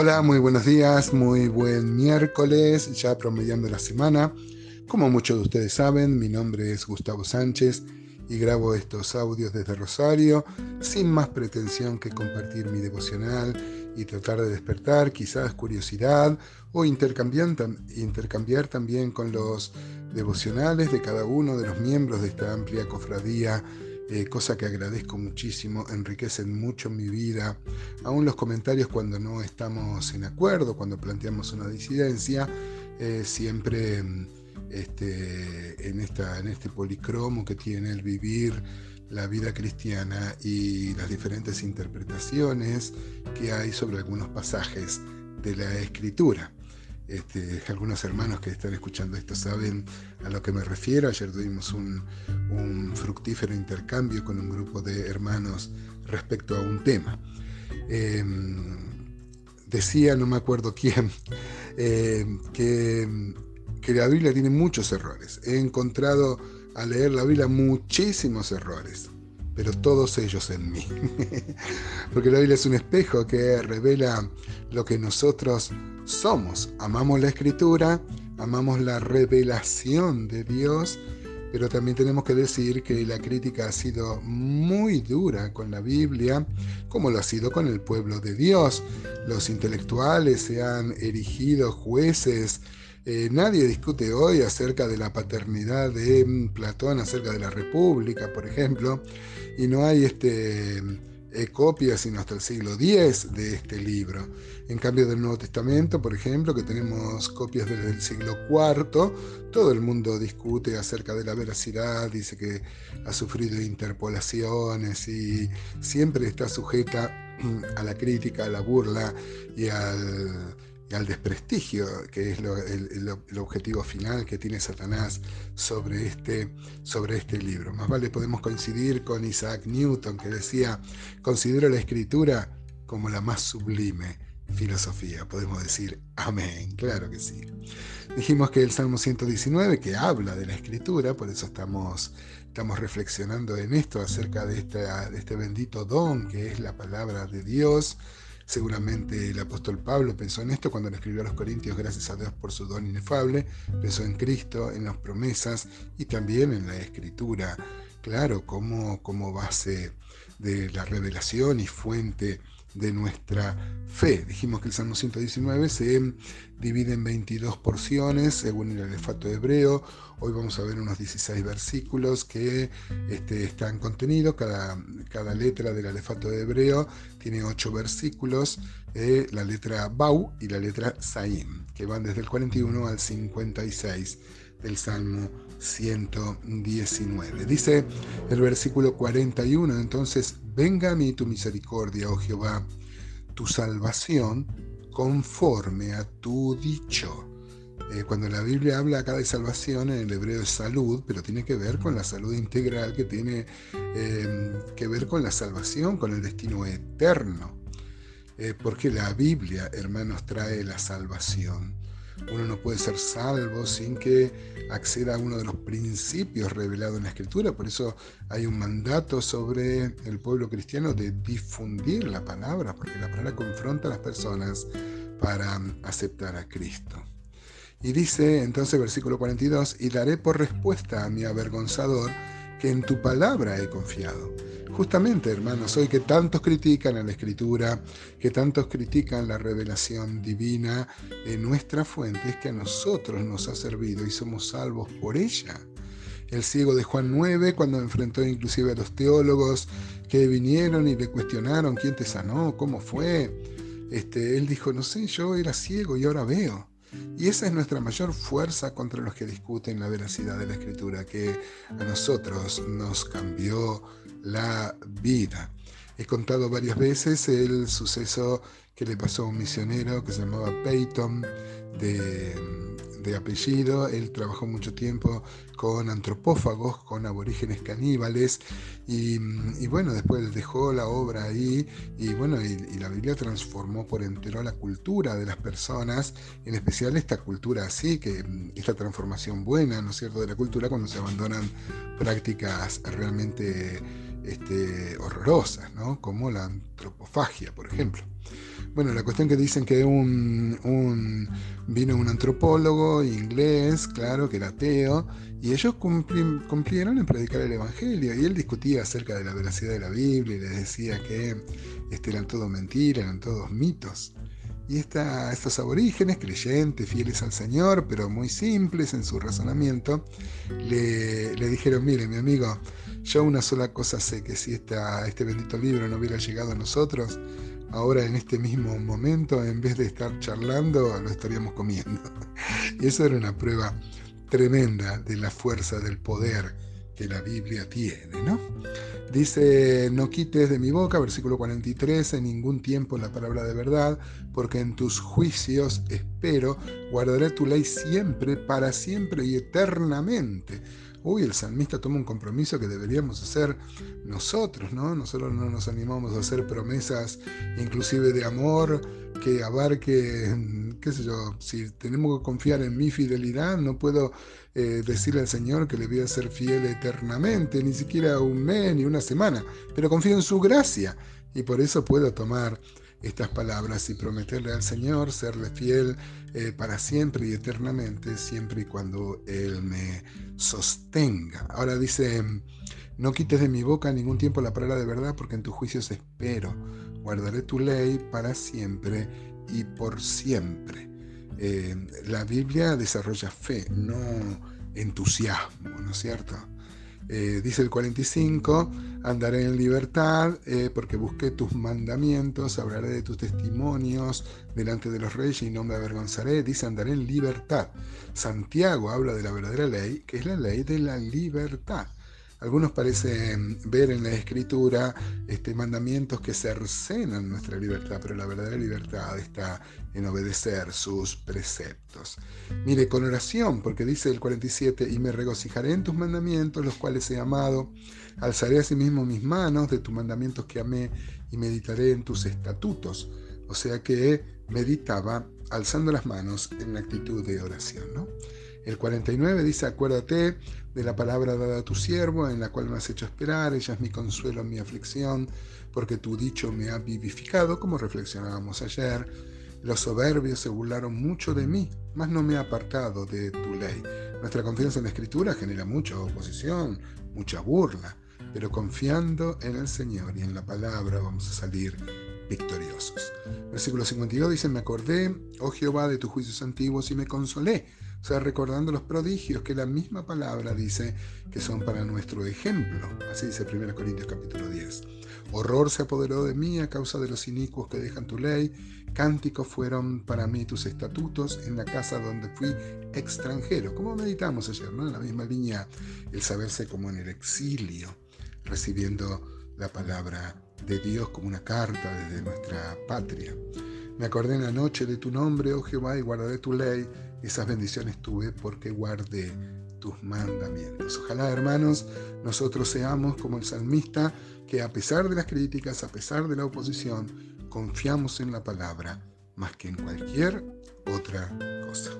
Hola, muy buenos días, muy buen miércoles, ya promediando la semana. Como muchos de ustedes saben, mi nombre es Gustavo Sánchez y grabo estos audios desde Rosario sin más pretensión que compartir mi devocional y tratar de despertar quizás curiosidad o intercambiar, intercambiar también con los devocionales de cada uno de los miembros de esta amplia cofradía eh, cosa que agradezco muchísimo, enriquecen mucho mi vida. Aún los comentarios cuando no estamos en acuerdo, cuando planteamos una disidencia, eh, siempre este, en, esta, en este policromo que tiene el vivir la vida cristiana y las diferentes interpretaciones que hay sobre algunos pasajes de la escritura. Este, algunos hermanos que están escuchando esto saben a lo que me refiero. Ayer tuvimos un, fructífero intercambio con un grupo de hermanos respecto a un tema. Em, decía, no me acuerdo quién, em, que, que la Biblia tiene muchos errores. He encontrado al leer la Biblia muchísimos errores pero todos ellos en mí. Porque la Biblia es un espejo que revela lo que nosotros somos. Amamos la escritura, amamos la revelación de Dios, pero también tenemos que decir que la crítica ha sido muy dura con la Biblia, como lo ha sido con el pueblo de Dios. Los intelectuales se han erigido jueces eh, nadie discute hoy acerca de la paternidad de Platón, acerca de la República, por ejemplo, y no hay este, copias sino hasta el siglo X de este libro. En cambio del Nuevo Testamento, por ejemplo, que tenemos copias desde el siglo IV, todo el mundo discute acerca de la veracidad, dice que ha sufrido interpolaciones y siempre está sujeta mm, a la crítica, a la burla y al al desprestigio, que es el, objetivo final que tiene Satanás sobre este, sobre este libro. Más vale podemos coincidir con Isaac Newton, que decía, considero la escritura como la más sublime filosofía. Podemos decir amén, claro que sí. Dijimos que el Salmo 119, que habla de la escritura, por eso estamos, estamos reflexionando en esto acerca de, de este bendito don que es la palabra de Dios, Seguramente el apóstol Pablo pensó en esto cuando le escribió a los Corintios, gracias a Dios por su don inefable, pensó en Cristo, en las promesas y también en la escritura, claro, como, como base de la revelación y fuente de nuestra fe. Dijimos que el Salmo 119 se divide en 22 porciones según el alefato hebreo. Hoy vamos a ver unos 16 versículos que este, están contenidos. Cada, cada letra del alefato hebreo tiene 8 versículos. Eh, la letra Bau y la letra Saim, que van desde el 41 al 56 del Salmo 119. Dice el versículo 41, entonces, venga a mí tu misericordia, oh Jehová, tu salvación conforme a tu dicho. Eh, cuando la Biblia habla acá de salvación, en el hebreo es salud, pero tiene que ver con la salud integral, que tiene em, que ver con la salvación, con el destino eterno. Eh, porque la Biblia, hermanos, trae la salvación. Uno no puede ser salvo sin que acceda a uno de los principios revelados en la Escritura. Por eso hay un mandato sobre el pueblo cristiano de difundir la palabra, porque la palabra confronta a las personas para aceptar a Cristo. Y dice entonces versículo 42, y daré por respuesta a mi avergonzador que en tu palabra he confiado. Justamente, hermanos, hoy que tantos critican a la escritura, que tantos critican la revelación divina, en nuestra fuente es que a nosotros nos ha servido y somos salvos por ella. El ciego de Juan 9, cuando enfrentó inclusive a los teólogos que vinieron y le cuestionaron quién te sanó, cómo fue, este, él dijo, no sé, yo era ciego y ahora veo. Y esa es nuestra mayor fuerza contra los que discuten la veracidad de la escritura, que a nosotros nos cambió la vida. He contado varias veces el suceso que le pasó a un misionero que se llamaba Peyton de de apellido. Él trabajó mucho tiempo con antropófagos, con aborígenes caníbales, y, bueno, después dejó la obra ahí, y bueno, y, la Biblia transformó por entero la cultura de las personas, en especial esta cultura así, que esta transformación buena, ¿no es cierto?, de la cultura cuando se abandonan prácticas realmente este, horrorosas, ¿no? como la antropofagia, por ejemplo. Bueno, la cuestión que dicen que un, vino un antropólogo inglés, claro, que era ateo, y ellos cumplieron en predicar el Evangelio, y él discutía acerca de la veracidad de la Biblia y les decía que este, eran todo mentiras, eran todos mitos. Y estos aborígenes, creyentes, fieles al Señor, pero muy simples en su razonamiento, le, dijeron, mire mi amigo, yo una sola cosa sé, que si este bendito libro no hubiera llegado a nosotros, ahora en este mismo momento, en vez de estar charlando, lo estaríamos comiendo. Y eso era una prueba tremenda de la fuerza del poder que la Biblia tiene, ¿no? Dice, no quites de mi boca, versículo 43, en ningún tiempo la palabra de verdad, porque en tus juicios espero, guardaré tu ley siempre, para siempre y eternamente. Uy, el salmista toma un compromiso que deberíamos hacer nosotros, ¿no? Nosotros no nos animamos a hacer promesas inclusive de amor que abarque, qué sé yo, si tenemos que confiar en mi fidelidad, no puedo eh, decirle al Señor que le voy a ser fiel eternamente, ni siquiera un mes ni una semana, pero confío en su gracia y por eso puedo tomar estas palabras y prometerle al Señor serle fiel eh, para siempre y eternamente, siempre y cuando Él me sostenga. Ahora dice, no quites de mi boca ningún tiempo la palabra de verdad, porque en tus juicios espero. Guardaré tu ley para siempre y por siempre. Eh, la Biblia desarrolla fe, no entusiasmo, ¿no es cierto? Eh, dice el 45, andaré en libertad eh, porque busqué tus mandamientos, hablaré de tus testimonios delante de los reyes y no me avergonzaré. Dice, andaré en libertad. Santiago habla de la verdadera ley, que es la ley de la libertad. Algunos parecen ver en la escritura este, mandamientos que cercenan nuestra libertad, pero la verdadera libertad está en obedecer sus preceptos. Mire, con oración, porque dice el 47, y me regocijaré en tus mandamientos, los cuales he amado, alzaré asimismo mis manos de tus mandamientos que amé y meditaré en tus estatutos. O sea que meditaba alzando las manos en actitud de oración. ¿no? El 49 dice, acuérdate de la palabra dada a tu siervo, en la cual me has hecho esperar, ella es mi consuelo mi aflicción, porque tu dicho me ha vivificado, como reflexionábamos ayer. Los soberbios se burlaron mucho de mí, mas no me ha apartado de tu ley. Nuestra confianza en la Escritura genera mucha oposición, mucha burla, pero confiando en el Señor y en la palabra vamos a salir victoriosos. Versículo 52 dice, me acordé, oh Jehová, de tus juicios antiguos y me consolé o sea, recordando los prodigios que la misma palabra dice que son para nuestro ejemplo. Así dice 1 Corintios capítulo 10. Horror se apoderó de mí a causa de los inicuos que dejan tu ley. Cánticos fueron para mí tus estatutos en la casa donde fui extranjero. Como meditamos ayer, ¿no? En la misma línea, el saberse como en el exilio, recibiendo la palabra de Dios como una carta desde nuestra patria. Me acordé en la noche de tu nombre, oh Jehová, y guardaré tu ley esas bendiciones tuve porque guardé tus mandamientos. Ojalá, hermanos, nosotros seamos como el salmista, que a pesar de las críticas, a pesar de la oposición, confiamos en la palabra más que en cualquier otra cosa.